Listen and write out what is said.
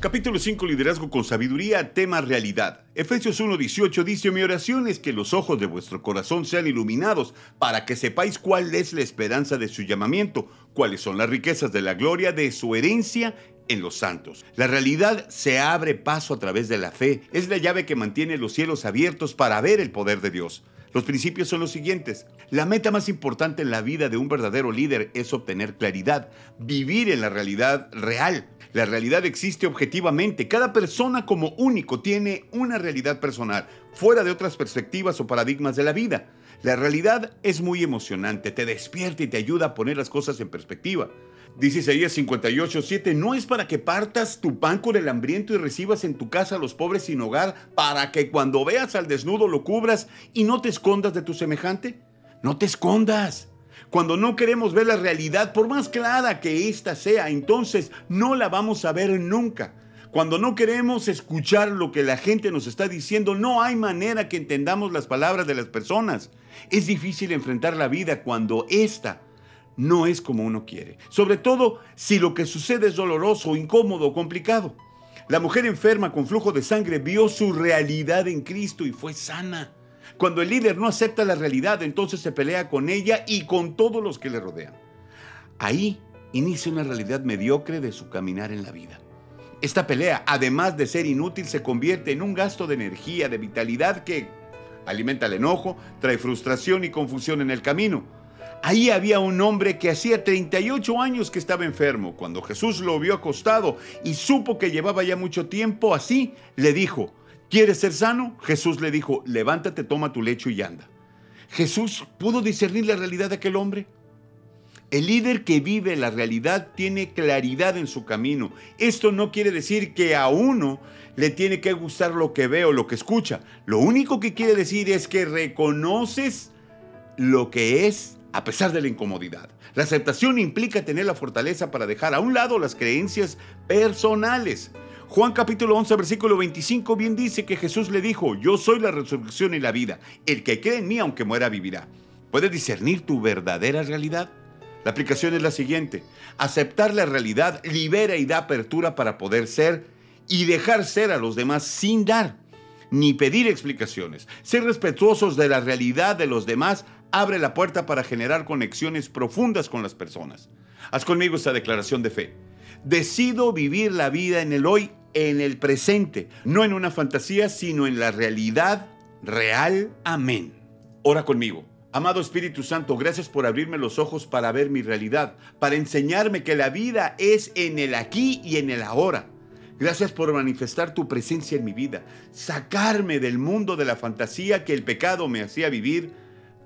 Capítulo 5, Liderazgo con Sabiduría, tema Realidad. Efesios 1.18 dice, mi oración es que los ojos de vuestro corazón sean iluminados para que sepáis cuál es la esperanza de su llamamiento, cuáles son las riquezas de la gloria de su herencia en los santos. La realidad se abre paso a través de la fe. Es la llave que mantiene los cielos abiertos para ver el poder de Dios. Los principios son los siguientes. La meta más importante en la vida de un verdadero líder es obtener claridad, vivir en la realidad real. La realidad existe objetivamente. Cada persona como único tiene una realidad personal, fuera de otras perspectivas o paradigmas de la vida. La realidad es muy emocionante, te despierta y te ayuda a poner las cosas en perspectiva. Dice Isaías 58, 7, no es para que partas tu pan con el hambriento y recibas en tu casa a los pobres sin hogar, para que cuando veas al desnudo lo cubras y no te escondas de tu semejante. No te escondas. Cuando no queremos ver la realidad, por más clara que ésta sea, entonces no la vamos a ver nunca. Cuando no queremos escuchar lo que la gente nos está diciendo, no hay manera que entendamos las palabras de las personas. Es difícil enfrentar la vida cuando ésta no es como uno quiere. Sobre todo si lo que sucede es doloroso, incómodo o complicado. La mujer enferma con flujo de sangre vio su realidad en Cristo y fue sana. Cuando el líder no acepta la realidad, entonces se pelea con ella y con todos los que le rodean. Ahí inicia una realidad mediocre de su caminar en la vida. Esta pelea, además de ser inútil, se convierte en un gasto de energía, de vitalidad que alimenta el enojo, trae frustración y confusión en el camino. Ahí había un hombre que hacía 38 años que estaba enfermo. Cuando Jesús lo vio acostado y supo que llevaba ya mucho tiempo así, le dijo, ¿quieres ser sano? Jesús le dijo, levántate, toma tu lecho y anda. Jesús pudo discernir la realidad de aquel hombre. El líder que vive la realidad tiene claridad en su camino. Esto no quiere decir que a uno le tiene que gustar lo que ve o lo que escucha. Lo único que quiere decir es que reconoces lo que es a pesar de la incomodidad. La aceptación implica tener la fortaleza para dejar a un lado las creencias personales. Juan capítulo 11 versículo 25 bien dice que Jesús le dijo, yo soy la resurrección y la vida. El que cree en mí aunque muera vivirá. ¿Puedes discernir tu verdadera realidad? La aplicación es la siguiente. Aceptar la realidad libera y da apertura para poder ser y dejar ser a los demás sin dar ni pedir explicaciones. Ser respetuosos de la realidad de los demás abre la puerta para generar conexiones profundas con las personas. Haz conmigo esta declaración de fe. Decido vivir la vida en el hoy, en el presente, no en una fantasía, sino en la realidad real. Amén. Ora conmigo. Amado Espíritu Santo, gracias por abrirme los ojos para ver mi realidad, para enseñarme que la vida es en el aquí y en el ahora. Gracias por manifestar tu presencia en mi vida, sacarme del mundo de la fantasía que el pecado me hacía vivir